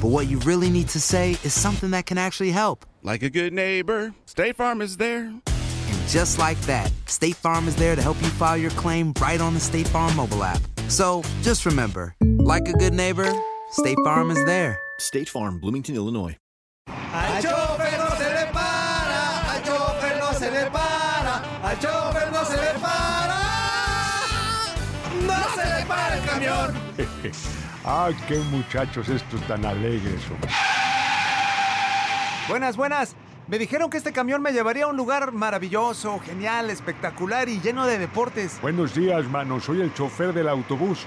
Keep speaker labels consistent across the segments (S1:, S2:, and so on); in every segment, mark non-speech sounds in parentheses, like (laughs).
S1: but what you really need to say is something that can actually help.
S2: Like a good neighbor, State Farm is there.
S1: And just like that, State Farm is there to help you file your claim right on the State Farm mobile app. So just remember, like a good neighbor, State Farm is there.
S3: State Farm, Bloomington, Illinois.
S4: Al chofer no se le para, al chofer no se le para, al chofer no se le para. No se le para el camión. (laughs)
S5: ah, qué muchachos estos tan alegres. hombre.
S6: Buenas, buenas. Me dijeron que este camión me llevaría a un lugar maravilloso, genial, espectacular y lleno de deportes.
S5: Buenos días, mano. Soy el chofer del autobús.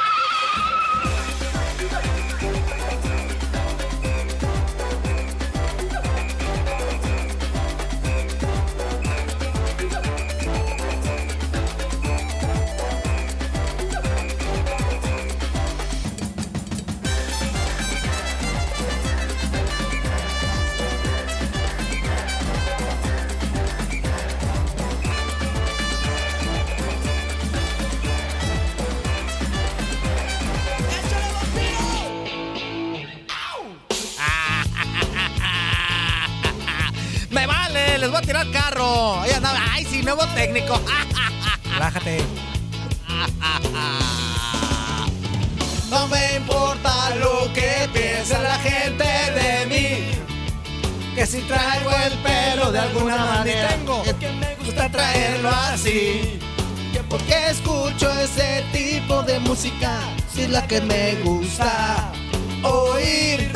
S7: ¡Les a tirar carro! Ahí andaba. ¡Ay, sí, nuevo técnico! (laughs)
S6: Relájate.
S4: No me importa lo que piense la gente de mí. Que si traigo el pelo de alguna manera,
S6: tengo.
S4: es que me gusta traerlo así. Que porque escucho ese tipo de música, si es la que me gusta oír.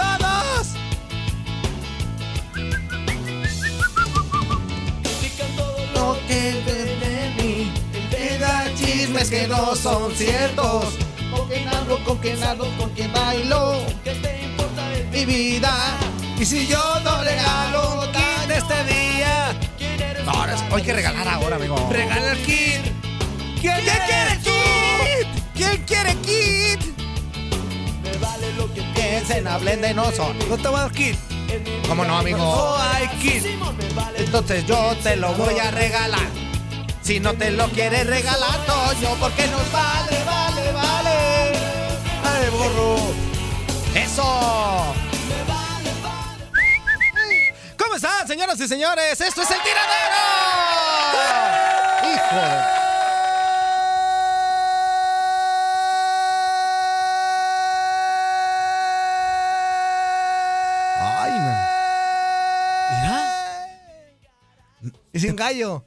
S4: Que no son ciertos. Con quien hablo, con quien hablo, con quien bailo. ¿Qué te importa de mi vida? Y si yo no regalo kit de este día,
S7: No, ahora hay que regalar ahora, amigo.
S4: regala el kit.
S6: ¿Quién, quiere kit? ¿Quién quiere kit?
S4: Me vale lo que piensen, hablen de nosotros.
S6: No te voy a dar kit.
S7: ¿Cómo no, amigo?
S4: No hay kit. Entonces yo te lo voy a regalar. Si no te lo quieres regalar, Toño, porque nos vale, vale, vale.
S6: ¡Ay, borro!
S7: ¡Eso! ¿Cómo están, señoras y señores? ¡Esto es el tiradero! ¡Hijo de...
S6: Y sin gallo.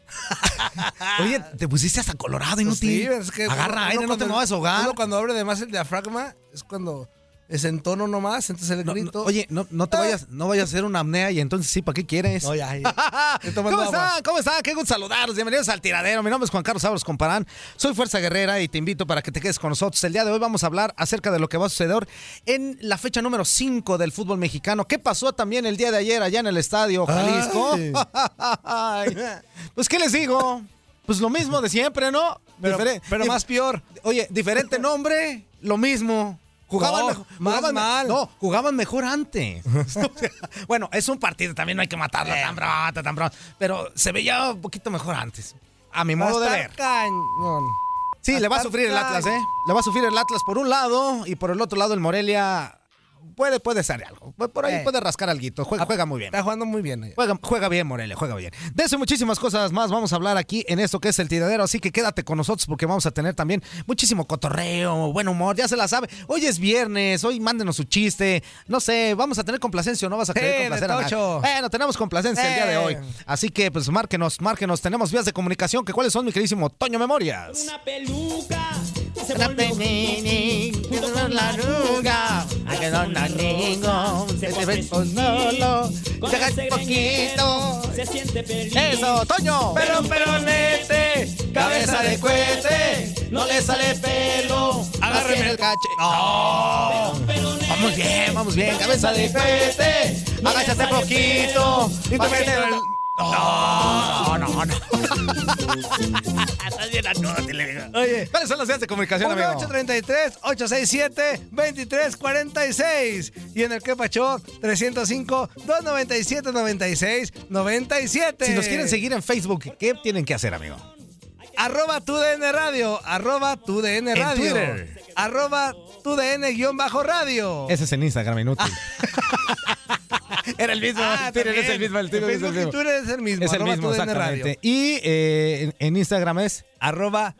S6: (laughs)
S8: Oye, te pusiste hasta colorado, inútil.
S6: Pues sí, es que
S8: Agarra aire, no te muevas a ahogar.
S6: uno cuando abre de más el diafragma es cuando es en tono nomás, entonces el
S4: No,
S6: grito.
S4: no, oye, no, no te vayas, no vayas a hacer una apnea y entonces sí, ¿para qué quieres?
S6: No, ya, (laughs)
S4: ¿Cómo están? ¿Cómo están? Qué gusto saludarlos. Bienvenidos al tiradero. Mi nombre es Juan Carlos Ábalos Comparán. Soy Fuerza Guerrera y te invito para que te quedes con nosotros. El día de hoy vamos a hablar acerca de lo que va a suceder en la fecha número 5 del fútbol mexicano. ¿Qué pasó también el día de ayer allá en el estadio Jalisco?
S6: Ay. (laughs)
S4: Pues, ¿qué les digo? Pues lo mismo de siempre, ¿no?
S6: Pero-
S4: Difere-
S6: pero más peor.
S4: Oye, diferente nombre, lo mismo. Jugaban,
S6: No,
S4: mejor,
S6: más
S4: jugaban
S6: mal.
S4: No, jugaban mejor antes. (laughs) bueno, es un partido, también no hay que matarlo
S6: Eh.
S4: tan pronto, tan pronto. Pero se veía un poquito mejor antes. A mi modo de ver.
S6: cañón.
S4: Sí, le va a sufrir el Atlas, ¿eh? Le va a sufrir el Atlas por un lado y por el otro lado el Morelia puede, puede ser algo. Por ahí
S6: Eh.
S4: puede rascar algo. Juega, juega muy bien.
S6: Está jugando muy bien. ahí.
S4: Juega, juega bien, Morelia, juega bien. De eso y muchísimas cosas más vamos a hablar aquí en esto que es el tiradero. Así que quédate con nosotros porque vamos a tener también muchísimo cotorreo, buen humor, ya se la sabe. Hoy es viernes, hoy mándenos su chiste. No sé, vamos a tener complacencia o no vas a querer
S6: de
S4: complacer a nadie.
S6: tocho.
S4: Bueno, tenemos complacencia el día de
S6: Eh.
S4: hoy. Así que, pues, márquenos, márquenos. Tenemos vías de comunicación. que ¿Cuáles son, mi queridísimo Toño Memorias?
S7: Una peluca. Se
S4: Una
S7: volvió
S4: junto con la arruga, a que no la niego, se te ve solo,
S7: Con
S4: llega
S7: ese
S4: un poquito.
S7: Se siente feliz.
S4: Eso, Toño.
S6: Pero, peronete, cabeza de cohete, no le sale pelo.
S4: Agárreme el cache. No. Vamos bien, vamos bien. Cabeza de
S6: cohete,
S4: Agáchate poquito. Y
S6: Pa'
S4: te
S6: que
S4: mete
S6: te-
S4: el- No, no, no. Estás bien anótil, le digo.
S6: Oye.
S4: ¿Cuáles son las vías de comunicación, amigo?
S6: 833-867-2346. Y en el que pachó 305-297-96-97.
S4: Si nos quieren seguir en Facebook, ¿qué tienen que hacer, amigo?
S6: Arroba tu DN Radio. Arroba tu DN
S4: En
S6: Radio.
S4: Twitter.
S6: Arroba tu DN guion bajo radio.
S4: Ese es en Instagram, inútil. (laughs) (laughs) Era el mismo.
S6: Ah,
S4: Twitter es el mismo. El Twitter es el mismo.
S6: Twitter es el mismo.
S4: Es el mismo, exactamente. Y eh, en, Instagram es
S6: Arroba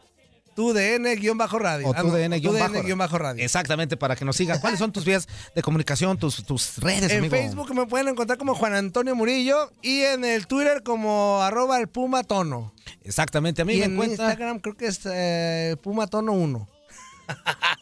S6: tu DN guion bajo radio.
S4: o
S6: Ah,
S4: tu
S6: no,
S4: DN guion bajo.
S6: guion bajo radio.
S4: Exactamente, para que nos sigan. ¿Cuáles son tus vías de comunicación, tus, tus redes,
S6: En
S4: amigo?
S6: Facebook me pueden encontrar como Juan Antonio Murillo y en el Twitter como arroba el Puma Tono.
S4: Exactamente, a mí
S6: y en
S4: encuentra
S6: Instagram creo que es eh, Puma Tono 1.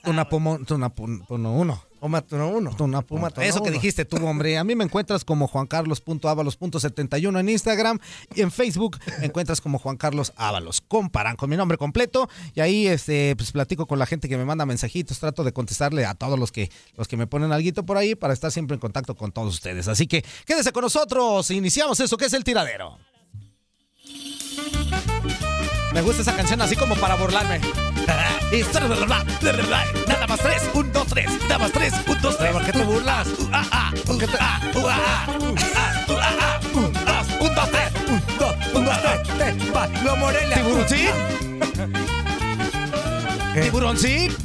S4: una pomo, una pon- pono uno. (laughs)
S6: Puma Tono 1.
S4: Una
S6: Puma Tono
S4: Eso que
S6: 1.
S4: dijiste tú, hombre. A mí me encuentras como juancarlos.ábalos.71 en Instagram y en Facebook me encuentras como Juan Carlos Ábalos. Comparan con mi nombre completo y ahí este, pues platico con la gente que me manda mensajitos, trato de contestarle a todos los que, los que me ponen algo por ahí para estar siempre en contacto con todos ustedes. Así que quédese con nosotros. Iniciamos eso que es el tiradero. Me gusta esa canción así como para burlarme. (laughs) Y nada más tres, un, dos, tres, nada más tres, un, dos, tres.
S6: ¿Por qué te burlas?
S4: Ah, ah, ¿Por qué te- ah, uh, ah, ah, uh, ah, uh, ah, ah, un, dos, un, dos, tres, un, dos, un, dos, tres.
S6: Va, lo Morelia.
S4: ¿Tiburoncín? (laughs) ¿Tiburoncín?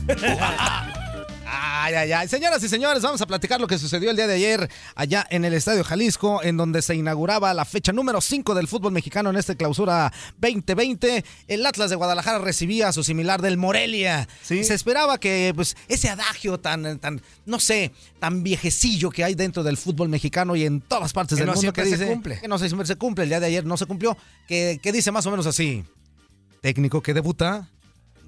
S4: Ay, ay, ay. Señoras y señores, vamos a platicar lo que sucedió el día de ayer allá en el Estadio Jalisco, en donde se inauguraba la fecha número 5 del fútbol mexicano en esta clausura 2020. El Atlas de Guadalajara recibía a su similar del Morelia.
S6: Sí.
S4: Se esperaba que pues, ese adagio tan, tan, no sé, tan viejecillo que hay dentro del fútbol mexicano y en todas partes
S6: Que
S4: del
S6: no
S4: mundo que
S6: siempre se
S4: dice
S6: cumple.
S4: que no siempre se cumple. El día de ayer no se cumplió. Que, que dice más o menos así: técnico que debuta,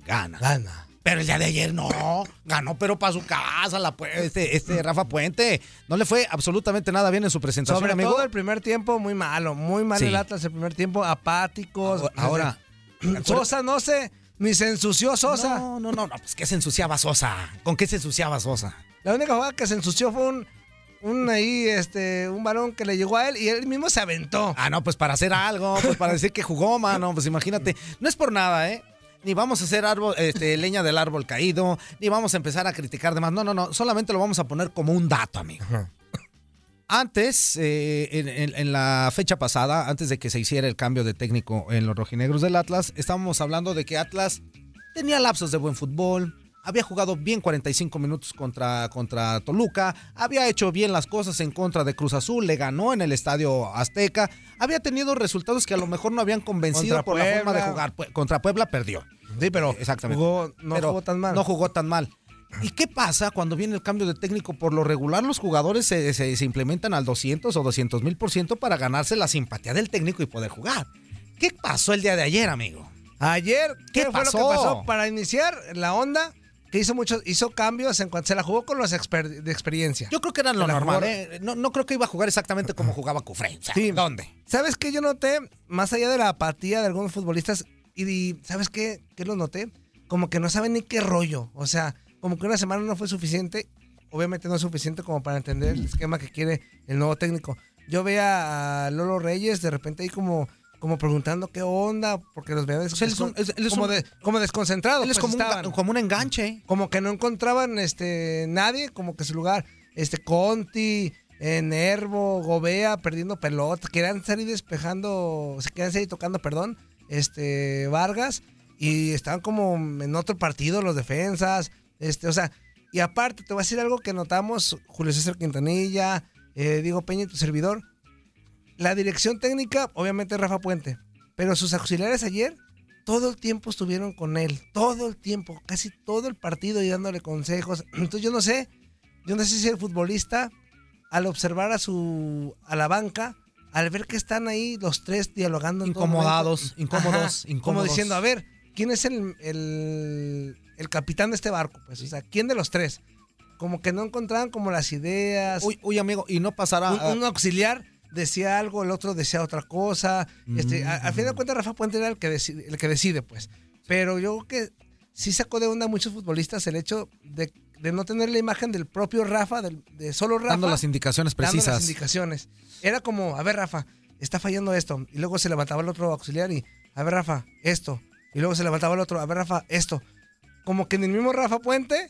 S4: gana.
S6: Gana.
S4: Pero el día de ayer no, ganó pero para su casa, la, este, este Rafa Puente. No le fue absolutamente nada bien en su presentación,
S6: Sobre
S4: amigo.
S6: todo el primer tiempo, muy malo. Muy mal
S4: Sí.
S6: el Atlas el primer tiempo. Apáticos.
S4: Ahora-
S6: Sosa no sé, ni se ensució Sosa.
S4: No, no, no, no, pues ¿qué se ensuciaba Sosa? ¿Con qué se ensuciaba Sosa?
S6: La única jugada que se ensució fue un, un ahí, este, un balón que le llegó a él y él mismo se aventó.
S4: Ah, no, pues para hacer algo, pues para decir que jugó, mano, pues imagínate. No es por nada, ¿eh? Ni vamos a hacer árbol, este, (laughs) leña del árbol caído, ni vamos a empezar a criticar demás. No, no, no, solamente lo vamos a poner como un dato, amigo. Antes, eh, en, en- en la fecha pasada, antes de que se hiciera el cambio de técnico en los rojinegros del Atlas, estábamos hablando de que Atlas tenía lapsos de buen fútbol, había jugado bien 45 minutos contra, contra Toluca, había hecho bien las cosas en contra de Cruz Azul, le ganó en el Estadio Azteca, había tenido resultados que a lo mejor no habían convencido por la forma de jugar. Contra Puebla perdió.
S6: Sí, pero
S4: Exactamente.
S6: jugó- no
S4: Pero
S6: jugó tan mal.
S4: No jugó tan mal. ¿Y qué pasa cuando viene el cambio de técnico? Por lo regular, los jugadores se, se- se implementan al 200 o 200 mil por ciento para ganarse la simpatía del técnico y poder jugar. ¿Qué pasó el día de ayer, amigo?
S6: Ayer, ¿qué,
S4: ¿Qué
S6: fue lo que pasó? Para iniciar, la onda que hizo muchos, hizo cambios en cuanto se la jugó con los exper- de experiencia.
S4: Yo creo que era lo normal. ¿eh? No, no creo que iba a jugar exactamente como jugaba Cufré. O sea,
S6: Sí.
S4: ¿Dónde?
S6: ¿Sabes qué yo noté? Más allá de la apatía de algunos futbolistas, y, y ¿sabes qué? ¿Qué lo noté? Como que no saben ni qué rollo. O sea, como que una semana no fue suficiente. Obviamente no es suficiente como para entender el esquema que quiere el nuevo técnico. Yo veía a Lolo Reyes de repente ahí como, como preguntando qué onda, porque los veía des-
S4: O sea, él es un- es- él es
S6: como,
S4: un-
S6: de- como desconcentrados.
S4: Él es
S6: pues,
S4: como un,
S6: estaban.
S4: ga- como un enganche.
S6: Como que no encontraban este nadie, como que su lugar, este Conti, eh, Nervo, Gobea perdiendo pelota, querían salir despejando, se querían salir tocando, perdón, este Vargas y estaban como en otro partido los defensas, este, o sea, y aparte te voy a decir algo que notamos Julio César Quintanilla, eh, Diego Peña y tu servidor, la dirección técnica, obviamente Rafa Puente, pero sus auxiliares ayer todo el tiempo estuvieron con él, todo el tiempo, casi todo el partido y dándole consejos. (clears throat) Entonces yo no sé, yo no sé si el futbolista al observar a su a la banca, al ver que están ahí los tres dialogando
S4: Incomodados, incómodos,
S6: Como
S4: incómodos.
S6: diciendo, a ver, ¿quién es el, el, el capitán de este barco? Pues, o sea, ¿quién de los tres? Como que no encontraban como las ideas.
S4: Uy, uy, amigo, y no pasará.
S6: Un, un auxiliar decía algo, el otro decía otra cosa. Este, a- al fin de cuentas, Rafa Puente era el que, decide, el que decide, pues. Pero yo creo que sí sacó de onda a muchos futbolistas el hecho de, de no tener la imagen del propio Rafa, del- de solo Rafa.
S4: Dando las indicaciones
S6: dando
S4: precisas.
S6: las indicaciones. Era como, a ver, Rafa, está fallando esto. Y luego se levantaba el otro auxiliar y, a ver, Rafa, esto. Y luego se levantaba el otro, a ver, Rafa, esto. Como que en el mismo Rafa Puente,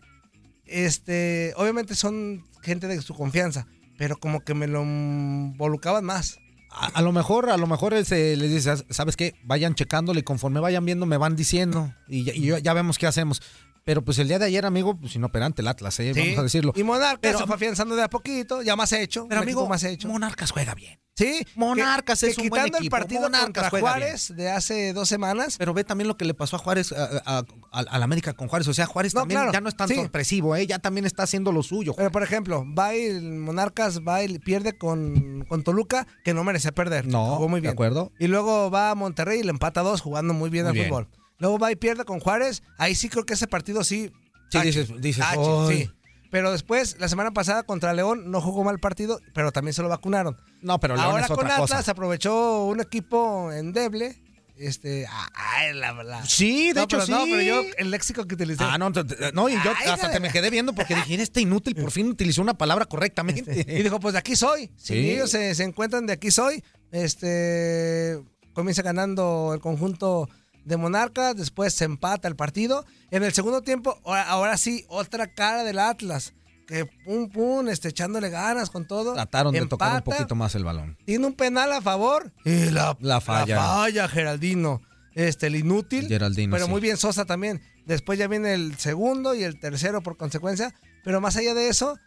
S6: este, obviamente son gente de su confianza, pero como que me lo involucraban más.
S4: A, lo mejor, a lo mejor se les dice, ¿sabes qué? Vayan checándole y conforme vayan viendo me van diciendo y ya, y ya vemos qué hacemos. Pero pues el día de ayer, amigo, pues inoperante el Atlas, ¿eh?
S6: Sí.
S4: vamos a decirlo.
S6: Y Monarcas
S4: Pero-
S6: se fue afianzando de a poquito, ya más hecho.
S4: Pero amigo,
S6: más hecho.
S4: Monarcas juega bien.
S6: Sí,
S4: Monarcas
S6: que-
S4: es
S6: que
S4: un buen
S6: quitando el
S4: equipo.
S6: partido
S4: Monarcas
S6: contra Juárez de hace dos semanas.
S4: Pero ve también lo que le pasó a Juárez, a, a- a- al América con Juárez. O sea, Juárez
S6: No,
S4: también
S6: claro,
S4: ya no es tan
S6: sí.
S4: sorpresivo, ¿eh? Ya también está haciendo lo suyo.
S6: Pero por ejemplo, va y el Monarcas va y pierde con, con Toluca, que no merecía perder.
S4: No,
S6: jugó muy
S4: de
S6: bien.
S4: acuerdo.
S6: Y luego va a Monterrey y le empata dos, jugando muy bien
S4: Muy
S6: al
S4: bien.
S6: fútbol. Luego va y pierde con Juárez. Ahí sí creo que ese partido sí.
S4: Sí,
S6: tache,
S4: dices- dices, "Ay".
S6: sí. Pero después, la semana pasada contra León, no jugó mal partido, pero también se lo vacunaron.
S4: No, pero León
S6: Ahora
S4: es otra
S6: con
S4: cosa.
S6: Atlas aprovechó un equipo endeble. Este, ay, la verdad.
S4: Sí, de
S6: No,
S4: hecho
S6: pero
S4: sí.
S6: No, pero yo el léxico que utilicé.
S4: Ah, no, no, y yo
S6: Ay,
S4: hasta te me quedé viendo porque dije, este inútil por fin utilizó una palabra correctamente.
S6: Y dijo, pues de aquí soy. Si
S4: Sí.
S6: ellos se, se encuentran de aquí soy, este comienza ganando el conjunto de Monarcas, después se empata el partido. En el segundo tiempo, ahora, ahora sí, otra cara del Atlas. Que pum, pum, este, echándole ganas con todo.
S4: Trataron de tocar un poquito más el balón.
S6: Tiene un penal a favor. Y la,
S4: La falla.
S6: la falla, Geraldino. Este, el inútil.
S4: Geraldino,
S6: Pero
S4: sí.
S6: muy bien Sosa también. Después ya viene el segundo y el tercero por consecuencia. Pero más allá de eso,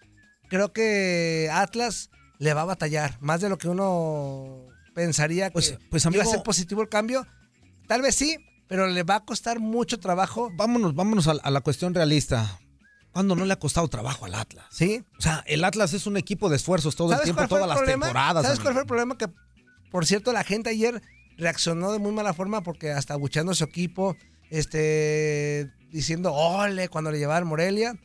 S6: creo que Atlas le va a batallar. Más de lo que uno pensaría que
S4: Pues- pues,
S6: iba a
S4: amigo-
S6: ser positivo el cambio. Tal vez sí, pero le va a costar mucho trabajo.
S4: Vámonos, vámonos a, a la cuestión realista. ¿Cuándo no le ha costado trabajo al Atlas?
S6: Sí.
S4: O sea, el Atlas es un equipo de esfuerzos todo el
S6: ¿Sabes
S4: tiempo, todas
S6: el
S4: las
S6: problema?
S4: temporadas.
S6: ¿Sabes cuál fue el problema? Que, por cierto, la gente ayer reaccionó de muy mala forma porque hasta abucheando a su equipo, este, diciendo ole cuando le llevaban Morelia.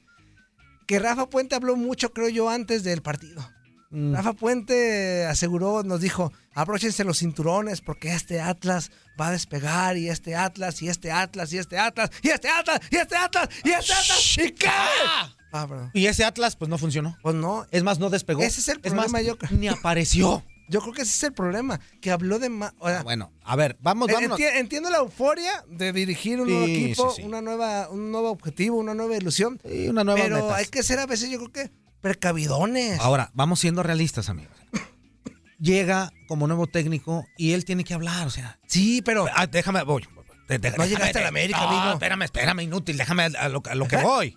S6: Que Rafa Puente habló mucho, creo yo, antes del partido.
S4: Mm.
S6: Rafa Puente aseguró, nos dijo, abróchense los cinturones porque este Atlas va a despegar y este Atlas y este Atlas y este Atlas y este Atlas y este Atlas y este Atlas y qué. Ah, perdón.
S4: Y ese Atlas, pues no funcionó.
S6: Pues no.
S4: Es más, no despegó.
S6: Ese es el
S4: más,
S6: problema, yo creo.
S4: Ni apareció.
S6: Yo creo que ese es el problema, que habló de más.
S4: Bueno, a ver, vamos, vámonos.
S6: entiendo la euforia de dirigir un nuevo equipo,
S4: sí, sí.
S6: una nueva, un nuevo objetivo, una nueva ilusión.
S4: Y una nueva
S6: pero
S4: metas.
S6: hay que ser a veces, yo creo que precavidones.
S4: Ahora, vamos siendo realistas, amigos. Llega como nuevo técnico y él tiene que hablar, o sea.
S6: Sí, pero.
S4: Ah, déjame, voy. De- de-
S6: No llegaste a la América,
S4: no,
S6: amigo.
S4: Espérame, espérame, inútil, déjame a lo, a lo que voy.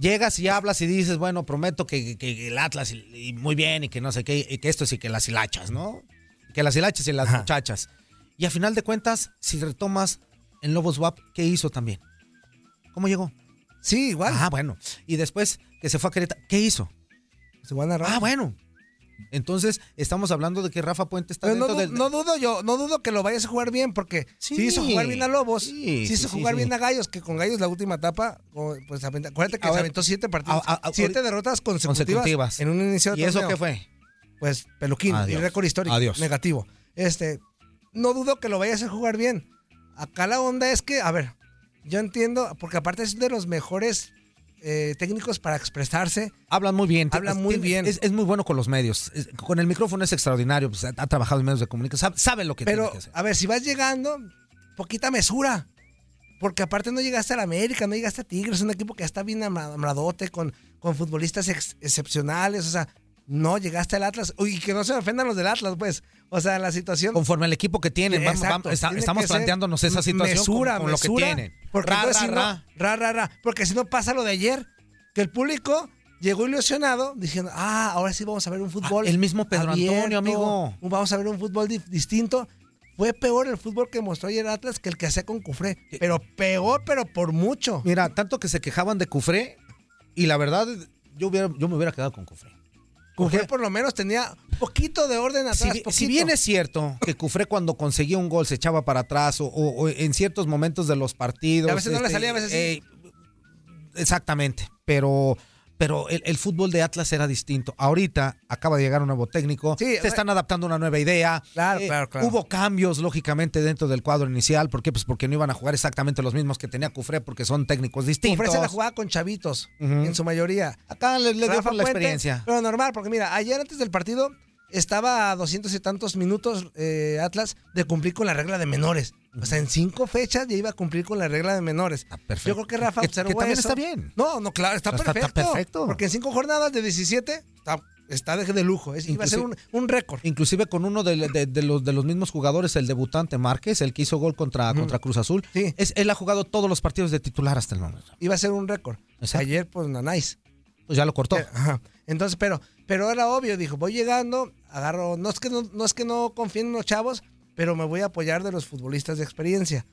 S4: Llegas y hablas y dices, bueno, prometo que, que el Atlas y, y muy bien y que no sé qué, y que esto sí que las hilachas, ¿no? Que las hilachas y las muchachas. Y a final de cuentas, si retomas en Lobo Swap, ¿qué hizo también? ¿Cómo llegó?
S6: Sí, igual.
S4: Ah, bueno. Y después que se fue a Querétaro, ¿qué hizo?
S6: Se van a
S4: Ah, bueno. Entonces, estamos hablando de que Rafa Puente está
S6: no,
S4: dentro
S6: du-
S4: del...
S6: no dudo yo, no dudo que lo vayas a jugar bien, porque sí,
S4: Sí.
S6: hizo jugar bien a Lobos,
S4: Sí,
S6: sí, hizo
S4: sí,
S6: jugar bien a Gallos, que con Gallos la última etapa, pues acuérdate que
S4: A
S6: se
S4: ver,
S6: aventó siete partidos,
S4: a- a-
S6: siete derrotas consecutivas,
S4: consecutivas.
S6: en un inicio de
S4: ¿Y eso qué fue?
S6: Pues peluquín, y
S4: Adiós.
S6: récord histórico,
S4: Adiós.
S6: negativo. Este, no dudo que lo vayas a jugar bien. Acá la onda es que, a ver, yo entiendo, porque aparte es de los mejores eh, técnicos para expresarse.
S4: Hablan muy bien.
S6: Habla
S4: tiene-
S6: muy bien.
S4: Es, es muy bueno con los medios. Es- con el micrófono es extraordinario. pues, ha, ha trabajado en medios de comunicación. Sabe, sabe lo que
S6: Pero,
S4: tiene que hacer.
S6: a ver, si vas llegando, poquita mesura. Porque aparte no llegaste a la América, no llegaste a Tigres, un equipo que está bien amradote, con, con futbolistas ex- excepcionales. O sea, no llegaste al Atlas. Uy, que no se ofendan los del Atlas, pues. O sea, la situación.
S4: Conforme al equipo que tienen, vamos- vamos- está-
S6: tiene
S4: estamos planteándonos esa situación con-
S6: mesura,
S4: lo que tienen.
S6: Porque
S4: Ra, ra,
S6: si no-
S4: ra.
S6: ra. Porque si no pasa lo de ayer, que el público llegó ilusionado diciendo, ah, ahora sí vamos a ver un fútbol.
S4: el mismo Pedro Antonio, amigo.
S6: Vamos a ver un fútbol di- distinto. Fue peor el fútbol que mostró ayer Atlas que el que hacía con Cufré. Pero peor, pero por mucho.
S4: Mira, tanto que se quejaban de Cufré y la verdad, yo, hubiera, yo me hubiera quedado con Cufré.
S6: Cufré por lo menos tenía un poquito de orden atrás.
S4: Si, si bien es cierto que Cufré cuando conseguía un gol se echaba para atrás o, o- o en ciertos momentos de los partidos.
S6: Y a veces no le salía, a veces sí.
S4: eh, exactamente, pero, pero el, el fútbol de Atlas era distinto. Ahorita acaba de llegar un nuevo técnico, se están adaptando a una nueva idea.
S6: Claro,
S4: Eh,
S6: claro, claro.
S4: Hubo cambios, lógicamente, dentro del cuadro inicial. ¿Por qué? Pues porque no iban a jugar exactamente los mismos que tenía Cufré porque son técnicos distintos.
S6: Cufré se la jugaba con chavitos, en su mayoría.
S4: Acá le, le dio por la experiencia.
S6: Pero normal, porque mira, ayer antes del partido estaba a doscientos y tantos minutos eh, Atlas de cumplir con la regla de menores. O sea, en cinco fechas ya iba a cumplir con la regla de menores. Yo creo que Rafa
S4: Que-
S6: observó
S4: que también
S6: eso.
S4: está bien.
S6: No, no, claro, está,
S4: Está- está
S6: perfecto.
S4: perfecto.
S6: Porque en cinco jornadas de 17 está, está de, de lujo. Es- iba a ser un, un récord.
S4: Inclusive con uno de, de- de los, de los mismos jugadores, el debutante Márquez, el que hizo gol contra, contra Cruz Azul. Es, él ha jugado todos los partidos de titular hasta el momento.
S6: Iba a ser un récord. Ayer, pues, Nanais.
S4: Pues ya lo cortó.
S6: Eh, Ajá. Entonces, pero, pero era obvio, dijo, voy llegando, agarro, no es que no, no es que no confíen en los chavos, pero me voy a apoyar de los futbolistas de experiencia.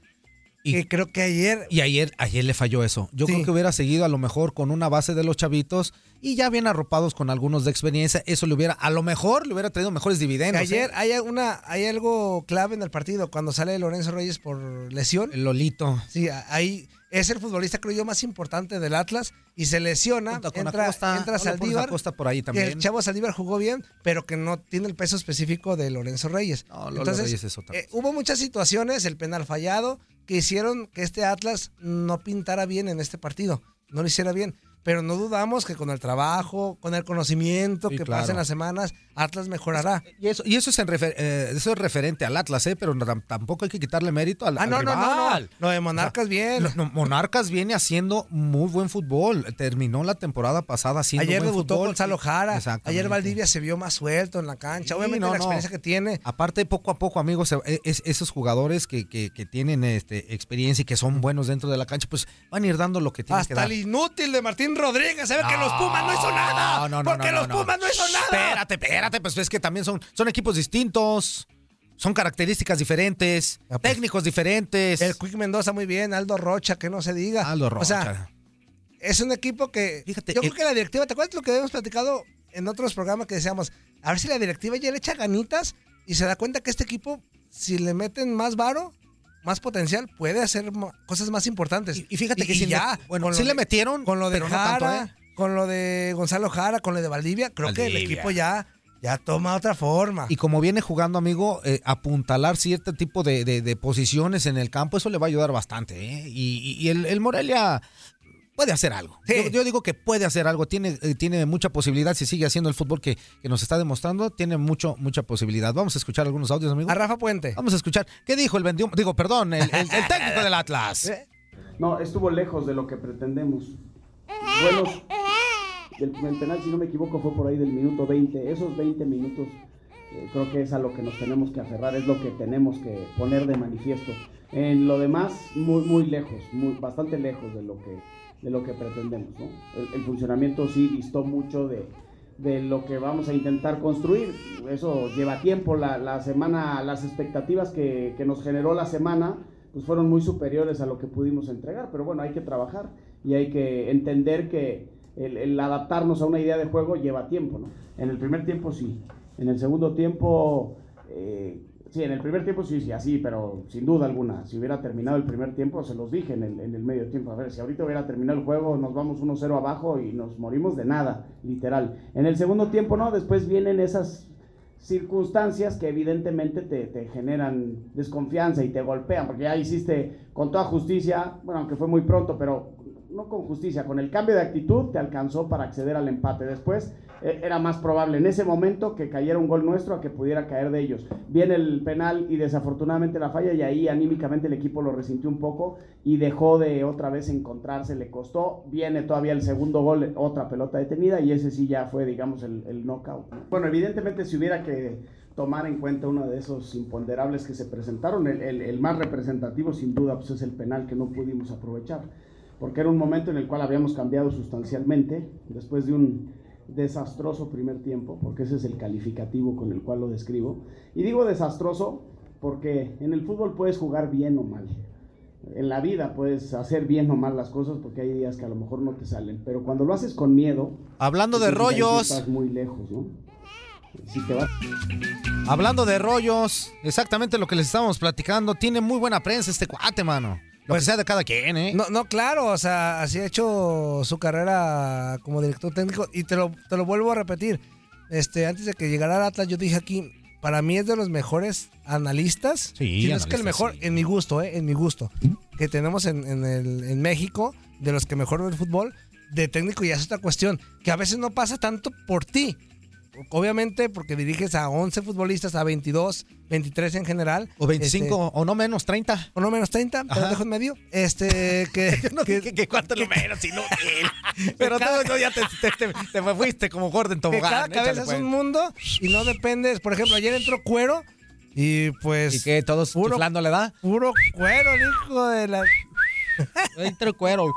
S6: Y creo que ayer
S4: Y ayer, ayer le falló eso. Yo
S6: Sí.
S4: creo que hubiera seguido a lo mejor con una base de los chavitos y ya bien arropados con algunos de experiencia. Eso le hubiera, a lo mejor le hubiera traído mejores dividendos.
S6: ayer
S4: ¿eh?
S6: hay una, hay algo clave en el partido, cuando sale Lorenzo Reyes por lesión.
S4: El Lolito.
S6: Sí, ahí es el futbolista, creo yo, más importante del Atlas y se lesiona.
S4: Con
S6: entra
S4: Acosta,
S6: entra
S4: no
S6: Saldívar.
S4: Acosta por ahí también.
S6: el chavo Saldívar jugó bien, pero que no tiene el peso específico de Lorenzo Reyes. Entonces,
S4: Reyes es otra
S6: eh, hubo muchas situaciones, el penal fallado, que hicieron que este Atlas no pintara bien en este partido, no lo hiciera bien. Pero no dudamos que con el trabajo, con el conocimiento
S4: Sí,
S6: que
S4: claro.
S6: pasen las semanas, Atlas mejorará.
S4: Y eso, y eso, es, en refer- eh, eso es referente al Atlas, ¿eh? pero tampoco hay que quitarle mérito al,
S6: Ah,
S4: al
S6: no, no, no, no.
S4: rival.
S6: Lo de Monarcas bien.
S4: Lo- no, Monarcas viene haciendo muy buen fútbol. Terminó la temporada pasada haciendo
S6: Ayer
S4: buen
S6: debutó
S4: fútbol.
S6: Gonzalo Jara. Ayer Valdivia se vio más suelto en la cancha.
S4: Sí,
S6: Obviamente
S4: no,
S6: la
S4: no.
S6: experiencia que tiene.
S4: Aparte, poco a poco, amigos, eh, es- esos jugadores que, que- que tienen este, experiencia y que son buenos dentro de la cancha, pues van a ir dando lo que tienen que
S6: Hasta
S4: dar.
S6: el inútil de Martín Rodríguez. ¿Sabe que los Pumas no hizo nada?
S4: No, no, no,
S6: Porque
S4: no,
S6: los. Pumas no hizo nada.
S4: Espérate, espérate, pues es que también son, son equipos distintos, son características diferentes, técnicos diferentes.
S6: El Quick Mendoza muy bien, Aldo Rocha, que no se diga.
S4: Aldo
S6: O sea,
S4: Rocha.
S6: es un equipo que.
S4: Fíjate,
S6: yo
S4: el-
S6: creo que la directiva, ¿te acuerdas lo que habíamos platicado en otros programas que decíamos? A ver si la directiva ya le echa ganitas y se da cuenta que este equipo, si le meten más varo, más potencial, puede hacer cosas más importantes.
S4: Y fíjate que
S6: y
S4: sí le-
S6: ya,
S4: bueno, sí le metieron,
S6: con lo de
S4: no
S6: Jara,
S4: tanto, ¿eh?
S6: con lo de Gonzalo Jara, con lo de Valdivia, creo que el equipo ya, ya toma otra forma.
S4: Y como viene jugando, amigo, eh, apuntalar cierto tipo de, de- de posiciones en el campo, eso le va a ayudar bastante. ¿eh? Y, y- y el, el Morelia puede hacer algo. Yo, yo digo que puede hacer algo, tiene, eh, tiene mucha posibilidad, si sigue haciendo el fútbol que, que nos está demostrando, tiene mucho, mucha posibilidad. Vamos a escuchar algunos audios, amigo.
S6: A Rafa Puente.
S4: Vamos a escuchar. ¿Qué dijo el vendió? Digo, perdón, el, el- el técnico del Atlas. (laughs)
S9: No, estuvo lejos de lo que pretendemos. Buenos. El, el penal, si no me equivoco, fue por ahí del minuto 20. Esos 20 minutos eh, creo que es a lo que nos tenemos que aferrar, es lo que tenemos que poner de manifiesto. En lo demás, muy, muy lejos, muy, bastante lejos de lo que, de lo que pretendemos. ¿no? El, el funcionamiento sí distó mucho de, de lo que vamos a intentar construir. Eso lleva tiempo. La, la semana, las expectativas que, que nos generó la semana, pues fueron muy superiores a lo que pudimos entregar. Pero bueno, hay que trabajar. y hay que entender que el, el adaptarnos a una idea de juego lleva tiempo, ¿no? En el primer tiempo sí, en el segundo tiempo... eh, Sí, en el primer tiempo sí, sí, así, pero sin duda alguna, si hubiera terminado el primer tiempo, se los dije en el, en el medio tiempo, a ver, si ahorita hubiera terminado el juego, nos vamos 1-0 abajo y nos morimos de nada, literal. En el segundo tiempo no, después vienen esas circunstancias que evidentemente te, te generan desconfianza y te golpean, porque ya hiciste con toda justicia, bueno, aunque fue muy pronto, pero no con justicia, con el cambio de actitud te alcanzó para acceder al empate. Después era más probable en ese momento que cayera un gol nuestro a que pudiera caer de ellos. Viene el penal y desafortunadamente la falla y ahí anímicamente el equipo lo resintió un poco y dejó de otra vez encontrarse, le costó. Viene todavía el segundo gol, otra pelota detenida y ese sí ya fue, digamos, el, el knockout. ¿no? Bueno, evidentemente si hubiera que tomar en cuenta uno de esos imponderables que se presentaron, el, el, el más representativo sin duda pues es el penal que no pudimos aprovechar porque era un momento en el cual habíamos cambiado sustancialmente después de un desastroso primer tiempo, porque ese es el calificativo con el cual lo describo. Y digo desastroso porque en el fútbol puedes jugar bien o mal. En la vida puedes hacer bien o mal las cosas porque hay días que a lo mejor no te salen, pero cuando lo haces con miedo...
S4: Hablando de
S9: sí
S4: rollos.
S9: Estás muy lejos, ¿no? Si te vas...
S4: Hablando de rollos, exactamente lo que les estábamos platicando, tiene muy buena prensa este cuate, mano. Lo que sea de cada quien, ¿eh?
S6: No, no, claro, o sea, así ha hecho su carrera como director técnico y te lo, te lo vuelvo a repetir. Este, antes de que llegara al Atlas, yo dije aquí, para mí es de los mejores analistas.
S4: Sí,
S6: si no es que el mejor, en mi gusto, ¿eh? En mi gusto. Que tenemos en, en el- en México, de los que mejor ven el fútbol, de técnico ya es otra cuestión, que a veces no pasa tanto por ti. Obviamente porque diriges a 11 futbolistas, a 22, 23 en general.
S4: O 25, o no menos, 30.
S6: O no menos 30, pero dejo en medio. Este, (laughs) que...
S4: Yo no dije que cuánto lo menos, sino (laughs) Pero tú no, ya te, te, te- te fuiste como Gordon
S6: que
S4: Tobogán.
S6: cada cabeza
S4: échale,
S6: es
S4: pues.
S6: un mundo y no dependes. Por ejemplo, ayer entró cuero y pues.
S4: ¿Y qué? ¿Todos
S6: puro,
S4: chiflando le da?
S6: Puro cuero, el hijo de la.
S4: Entró cuero. (laughs)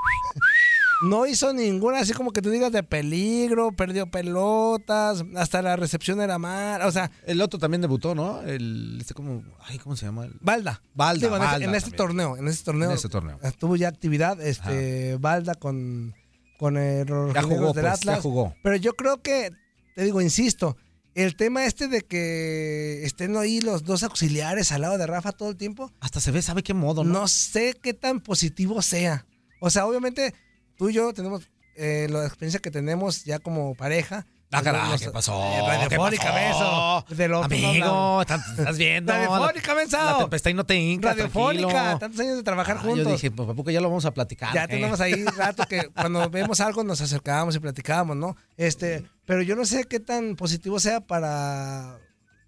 S6: No hizo ninguna, así como que tú digas de peligro, perdió pelotas, hasta la recepción era mal. O sea,
S4: El otro también debutó, ¿no? El, este como, ay, ¿cómo se llama?
S6: Balda.
S4: Balda,
S6: en, este-
S4: Balda
S6: en este
S4: también.
S6: torneo, en este torneo.
S4: En este torneo.
S6: Tuvo ya actividad, este, Balda con, con el
S4: Ya jugó,
S6: del
S4: pues, ya
S6: Atlas.
S4: jugó.
S6: Pero yo creo que, te digo, insisto, el tema este de que estén ahí los dos auxiliares al lado de Rafa todo el tiempo,
S4: Hasta se ve, ¿sabe qué modo, no?
S6: no sé qué tan positivo sea. O sea, obviamente, tú y yo tenemos eh, la experiencia que tenemos ya como pareja.
S4: Ah, caray,
S6: Nos-
S4: ¿qué pasó?
S6: Eh,
S4: ¿Qué
S6: radiofónica,
S4: pasó?
S6: beso. De lo
S4: Amigo, estás viendo.
S6: Radiofónica, (laughs)
S4: la,
S6: mensaje.
S4: la tempestad y no te hincas,
S6: Radiofónica,
S4: tranquilo.
S6: tantos años de trabajar
S4: Ah,
S6: juntos.
S4: Yo dije, pues, ¿a poco ya lo vamos a platicar?
S6: Ya
S4: eh?
S6: tenemos ahí (laughs) rato que cuando vemos algo nos acercábamos y platicábamos, ¿no? Este, pero yo no sé qué tan positivo sea para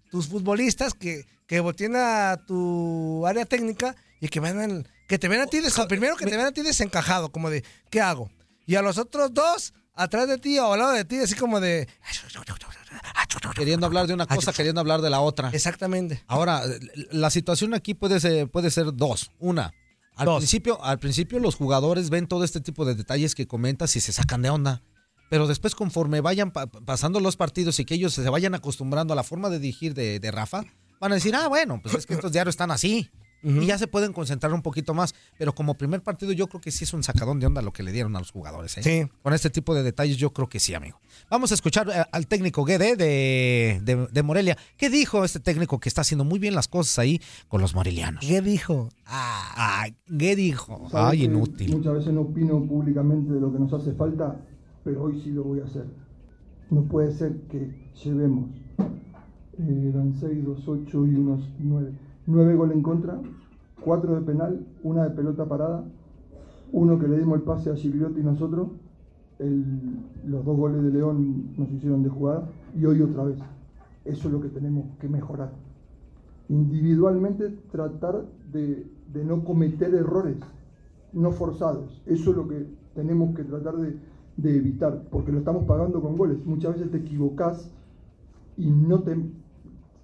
S6: tus futbolistas que, que volteen a tu área técnica y que vean al- que te ven a ti des- primero que te ven a ti desencajado, como de ¿qué hago? Y a los otros dos atrás de ti o al lado de ti, así como de
S4: Queriendo hablar de una cosa, queriendo hablar de la otra.
S6: Exactamente.
S4: Ahora, la situación aquí puede ser, puede ser dos. Una, al
S6: Dos.
S4: principio, al principio los jugadores ven todo este tipo de detalles que comentas y se sacan de onda. Pero después, conforme vayan pa- pasando los partidos y que ellos se vayan acostumbrando a la forma de dirigir de, de Rafa, van a decir, ah, bueno, pues es que estos diarios están así. Y ya se pueden concentrar un poquito más. Pero como primer partido, yo creo que sí es un sacadón de onda lo que le dieron a los jugadores. ¿eh?
S6: Sí.
S4: Con este tipo de detalles, yo creo que sí, amigo. Vamos a escuchar eh, al técnico Guede de, de, de Morelia. ¿Qué dijo este técnico que está haciendo muy bien las cosas ahí con los morelianos?
S6: ¿Qué dijo?
S4: Ah, ¿qué dijo? Ay, inútil.
S10: Muchas veces no opino públicamente de lo que nos hace falta, pero hoy sí lo voy a hacer. No puede ser que llevemos, eh, eran 6, 2, 8 y unos 9. 9 goles en contra, 4 de penal, una de pelota parada, uno que le dimos el pase a Gigliotti y nosotros, los dos goles de León nos hicieron de jugada y hoy otra vez. Eso es lo que tenemos que mejorar. Individualmente tratar de, de no cometer errores no forzados. Eso es lo que tenemos que tratar de, de evitar, porque lo estamos pagando con goles. Muchas veces te equivocás y no te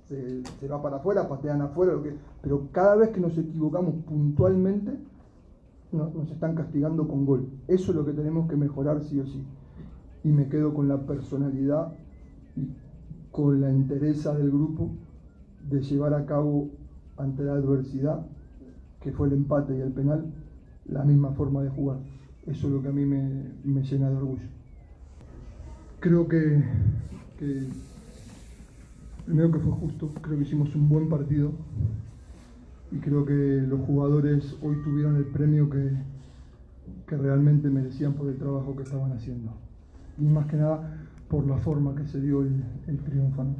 S10: se, va para afuera, patean afuera, lo que, pero cada vez que nos equivocamos puntualmente, no- nos están castigando con gol. Eso es lo que tenemos que mejorar sí o sí. Y me quedo con la personalidad y con la entereza del grupo de llevar a cabo ante la adversidad, que fue el empate y el penal, la misma forma de jugar. Eso es lo que a mí me, me llena de orgullo. Creo que primero que fue justo, creo que hicimos un buen partido y creo que los jugadores hoy tuvieron el premio que, que realmente merecían por el trabajo que estaban haciendo. Y más que nada por la forma que se dio el, el triunfo. ¿no?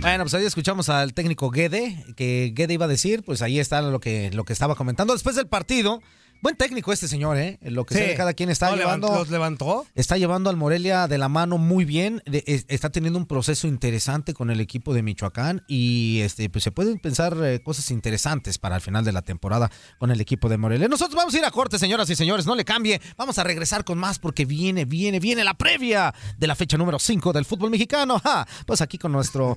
S4: Bueno, pues ahí escuchamos al técnico Guede, que Guede iba a decir, pues ahí está lo que, lo que estaba comentando. Después del partido, buen técnico este señor, ¿eh? Lo que
S11: Sí.
S4: sea de cada quien está
S11: No,
S4: llevando.
S11: los levantó.
S4: Está llevando al Morelia de la mano muy bien. de- es- está teniendo un proceso interesante con el equipo de Michoacán y este, pues se pueden pensar eh, cosas interesantes para el final de la temporada con el equipo de Morelia. Nosotros vamos a ir a corte, señoras y señores, no le cambie. Vamos a regresar con más porque viene, viene, viene la previa de la fecha número 5 del fútbol mexicano. (laughs) Ja, Pues aquí con nuestro.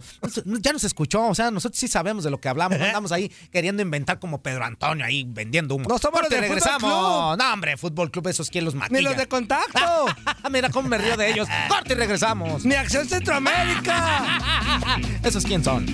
S4: Ya nos escuchó, o sea, nosotros sí sabemos de lo que hablamos. no Andamos ahí queriendo inventar como Pedro Antonio ahí vendiendo humo.
S11: No somos de
S4: regresamos.
S11: Club.
S4: No, hombre, Fútbol Club, esos quien los maquilla.
S11: Ni los de contacto. (laughs)
S4: Mira cómo me río de ellos. (laughs) Corte y regresamos.
S11: Ni Acción Centroamérica. (laughs)
S4: ¿Esos quién son?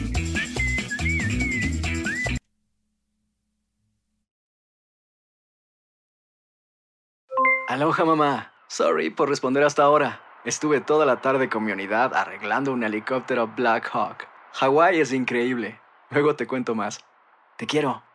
S12: Aloha mamá. Sorry por responder hasta ahora. Estuve toda la tarde con mi unidad arreglando un helicóptero Black Hawk. Hawái es increíble. Luego te cuento más. Te quiero.